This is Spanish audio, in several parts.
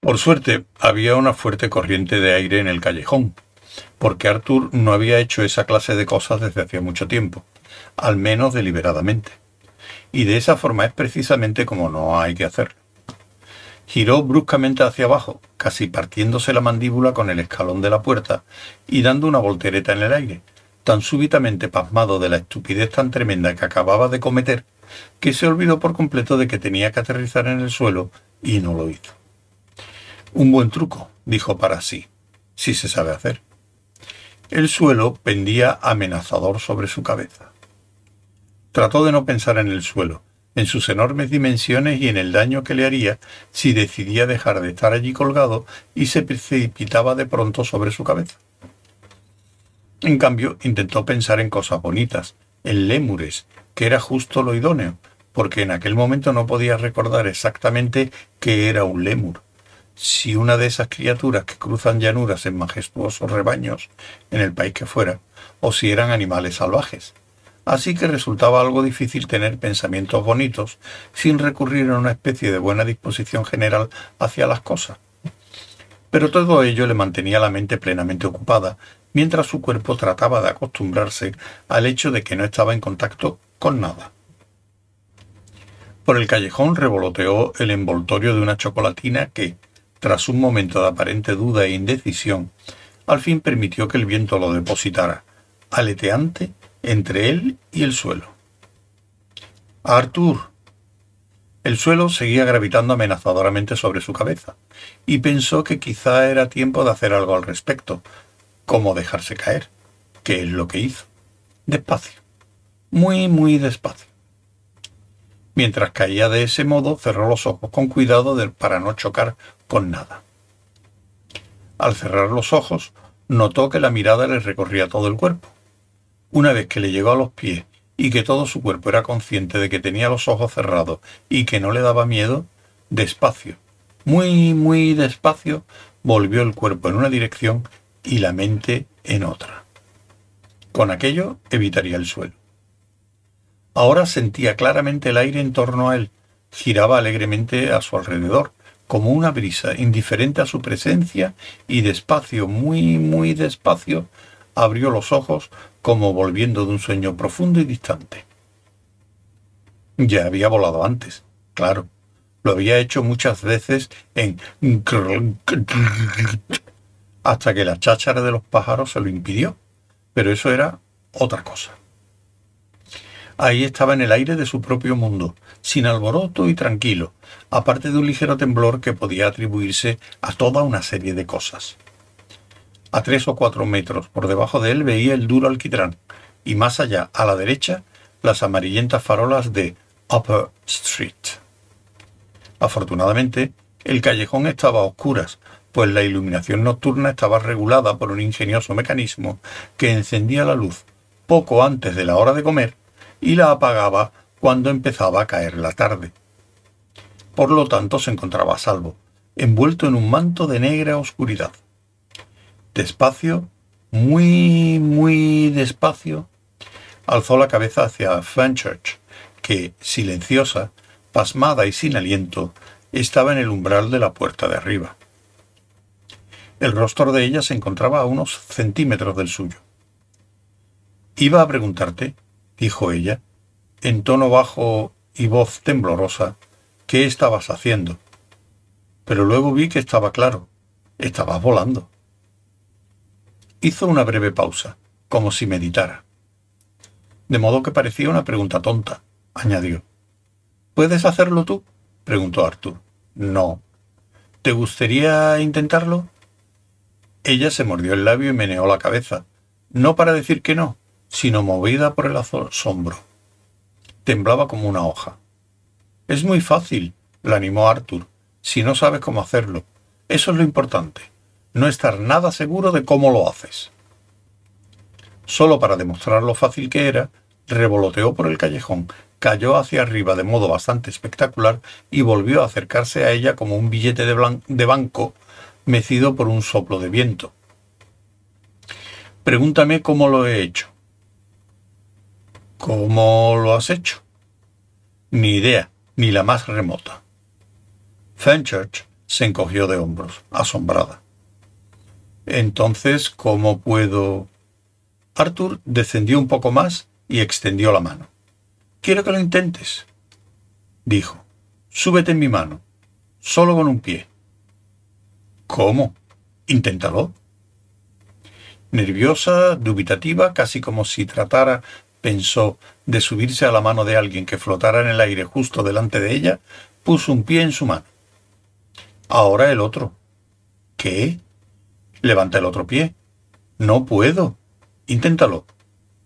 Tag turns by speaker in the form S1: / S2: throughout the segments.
S1: Por suerte, había una fuerte corriente de aire en el callejón, porque Arthur no había hecho esa clase de cosas desde hacía mucho tiempo, al menos deliberadamente. Y de esa forma es precisamente como no hay que hacerlo. Giró bruscamente hacia abajo, casi partiéndose la mandíbula con el escalón de la puerta y dando una voltereta en el aire, tan súbitamente pasmado de la estupidez tan tremenda que acababa de cometer, que se olvidó por completo de que tenía que aterrizar en el suelo y no lo hizo. Un buen truco, dijo para sí, si se sabe hacer. El suelo pendía amenazador sobre su cabeza. Trató de no pensar en el suelo, en sus enormes dimensiones y en el daño que le haría si decidía dejar de estar allí colgado y se precipitaba de pronto sobre su cabeza. En cambio, intentó pensar en cosas bonitas, en lémures, que era justo lo idóneo, porque en aquel momento no podía recordar exactamente qué era un lémur si una de esas criaturas que cruzan llanuras en majestuosos rebaños en el país que fuera, o si eran animales salvajes. Así que resultaba algo difícil tener pensamientos bonitos sin recurrir a una especie de buena disposición general hacia las cosas. Pero todo ello le mantenía la mente plenamente ocupada, mientras su cuerpo trataba de acostumbrarse al hecho de que no estaba en contacto con nada. Por el callejón revoloteó el envoltorio de una chocolatina que, tras un momento de aparente duda e indecisión, al fin permitió que el viento lo depositara, aleteante, entre él y el suelo. Arthur. El suelo seguía gravitando amenazadoramente sobre su cabeza, y pensó que quizá era tiempo de hacer algo al respecto, como dejarse caer, que es lo que hizo. Despacio. Muy, muy despacio. Mientras caía de ese modo, cerró los ojos con cuidado para no chocar con nada. Al cerrar los ojos, notó que la mirada le recorría todo el cuerpo. Una vez que le llegó a los pies y que todo su cuerpo era consciente de que tenía los ojos cerrados y que no le daba miedo, despacio, muy, muy despacio, volvió el cuerpo en una dirección y la mente en otra. Con aquello evitaría el suelo. Ahora sentía claramente el aire en torno a él, giraba alegremente a su alrededor, como una brisa, indiferente a su presencia, y despacio, muy, muy despacio, abrió los ojos como volviendo de un sueño profundo y distante. Ya había volado antes, claro. Lo había hecho muchas veces en hasta que la cháchara de los pájaros se lo impidió. Pero eso era otra cosa. Ahí estaba en el aire de su propio mundo, sin alboroto y tranquilo, aparte de un ligero temblor que podía atribuirse a toda una serie de cosas. A tres o cuatro metros por debajo de él veía el duro alquitrán, y más allá, a la derecha, las amarillentas farolas de Upper Street. Afortunadamente, el callejón estaba a oscuras, pues la iluminación nocturna estaba regulada por un ingenioso mecanismo que encendía la luz poco antes de la hora de comer y la apagaba cuando empezaba a caer la tarde. Por lo tanto se encontraba a salvo, envuelto en un manto de negra oscuridad. Despacio, muy, muy despacio, alzó la cabeza hacia Fenchurch, que, silenciosa, pasmada y sin aliento, estaba en el umbral de la puerta de arriba. El rostro de ella se encontraba a unos centímetros del suyo. Iba a preguntarte, dijo ella, en tono bajo y voz temblorosa, ¿qué estabas haciendo? Pero luego vi que estaba claro, estabas volando. Hizo una breve pausa, como si meditara. De modo que parecía una pregunta tonta, añadió. ¿Puedes hacerlo tú? preguntó Arthur. No. ¿Te gustaría intentarlo? Ella se mordió el labio y meneó la cabeza, no para decir que no, sino movida por el asombro. Temblaba como una hoja. Es muy fácil, la animó Arthur, si no sabes cómo hacerlo. Eso es lo importante, no estar nada seguro de cómo lo haces. Solo para demostrar lo fácil que era, revoloteó por el callejón, cayó hacia arriba de modo bastante espectacular y volvió a acercarse a ella como un billete de, de banco mecido por un soplo de viento. Pregúntame cómo lo he hecho. ¿Cómo lo has hecho? Ni idea, ni la más remota. Fenchurch se encogió de hombros, asombrada. Entonces, ¿cómo puedo...? Arthur descendió un poco más y extendió la mano. Quiero que lo intentes, dijo. Súbete en mi mano, solo con un pie. ¿Cómo? Inténtalo. Nerviosa, dubitativa, casi como si tratara, pensó, de subirse a la mano de alguien que flotara en el aire justo delante de ella, puso un pie en su mano. Ahora el otro. ¿Qué? Levanta el otro pie. No puedo. Inténtalo.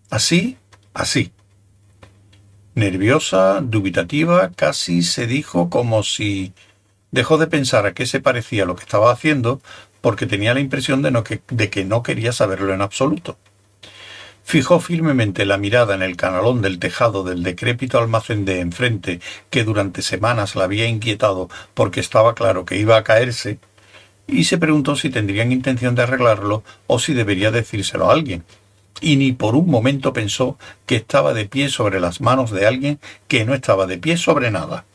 S1: Así, así. Nerviosa, dubitativa, casi se dijo como si dejó de pensar a qué se parecía lo que estaba haciendo porque tenía la impresión de, que, de que no quería saberlo en absoluto. Fijó firmemente la mirada en el canalón del tejado del decrépito almacén de enfrente, que durante semanas la había inquietado porque estaba claro que iba a caerse, y se preguntó si tendrían intención de arreglarlo o si debería decírselo a alguien. Y ni por un momento pensó que estaba de pie sobre las manos de alguien que no estaba de pie sobre nada.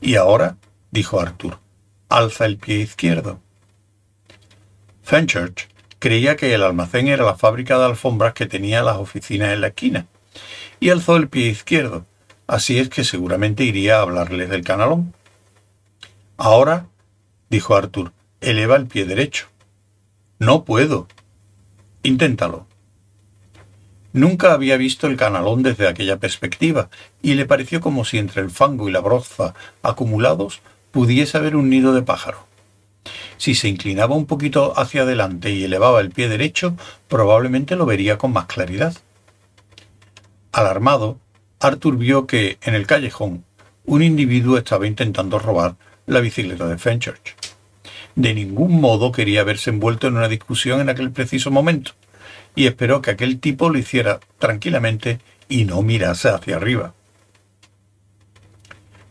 S1: Y ahora, dijo Arthur, alza el pie izquierdo. Fenchurch creía que el almacén era la fábrica de alfombras que tenía las oficinas en la esquina, y alzó el pie izquierdo, así es que seguramente iría a hablarles del canalón. Ahora, dijo Arthur, eleva el pie derecho. No puedo. Inténtalo. Nunca había visto el canalón desde aquella perspectiva, y le pareció como si entre el fango y la broza acumulados pudiese haber un nido de pájaro. Si se inclinaba un poquito hacia adelante y elevaba el pie derecho, probablemente lo vería con más claridad. Alarmado, Arthur vio que, en el callejón, un individuo estaba intentando robar la bicicleta de Fenchurch. De ningún modo quería verse envuelto en una discusión en aquel preciso momento, y esperó que aquel tipo lo hiciera tranquilamente y no mirase hacia arriba.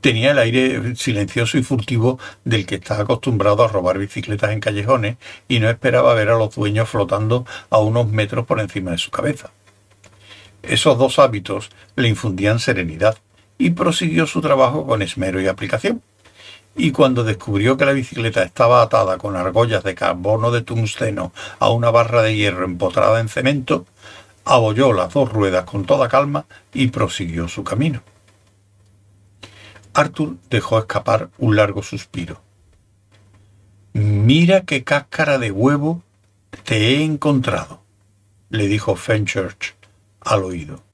S1: Tenía el aire silencioso y furtivo del que está acostumbrado a robar bicicletas en callejones y no esperaba ver a los dueños flotando a unos metros por encima de su cabeza. Esos dos hábitos le infundían serenidad y prosiguió su trabajo con esmero y aplicación. Y cuando descubrió que la bicicleta estaba atada con argollas de carbono de tungsteno a una barra de hierro empotrada en cemento, abolló las dos ruedas con toda calma y prosiguió su camino. Arthur dejó escapar un largo suspiro. Mira qué cáscara de huevo te he encontrado, le dijo Fenchurch al oído.